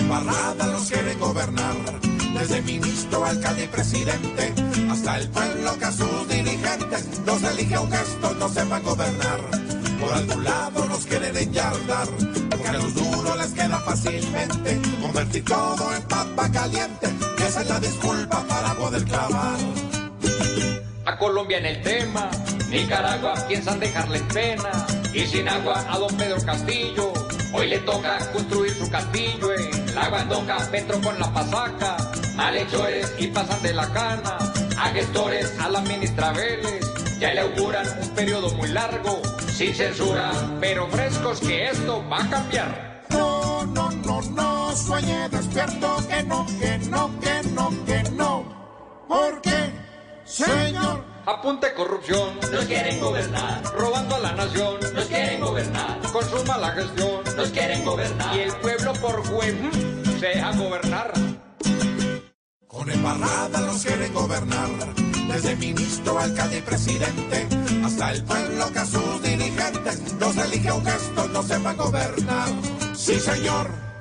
nos quieren gobernar. Desde ministro, alcalde y presidente, hasta el pueblo que a sus dirigentes los elige un gesto, no sepan gobernar. Por algún lado nos quieren enyardar, porque a los duros les queda fácilmente convertir todo en papa caliente. Esa es la disculpa para poder clavar. A Colombia en el tema, Nicaragua piensan dejarle en pena. Y sin agua a don Pedro Castillo, hoy le toca construir su castillo en la Guandoca, Petro con la pasaca, malhechores y pasan de la cana, a gestores, a la ministra Vélez, ya le auguran un periodo muy largo, sin censura, pero frescos que esto va a cambiar. No, no, no, no, sueñe despierto, que no, que no, que no, que no. Porque, señor, Apunte corrupción, Nos quieren gobernar, robando a la nación, nos quieren gobernar, con su mala gestión, nos quieren gobernar. y el pueblo por web se gobernar. con embarrada nos quieren gobernar. Desde ministro, alcalde y presidente, hasta el pueblo que a sus dirigentes los elige un gesto, no sepan gobernar. Sí, señor.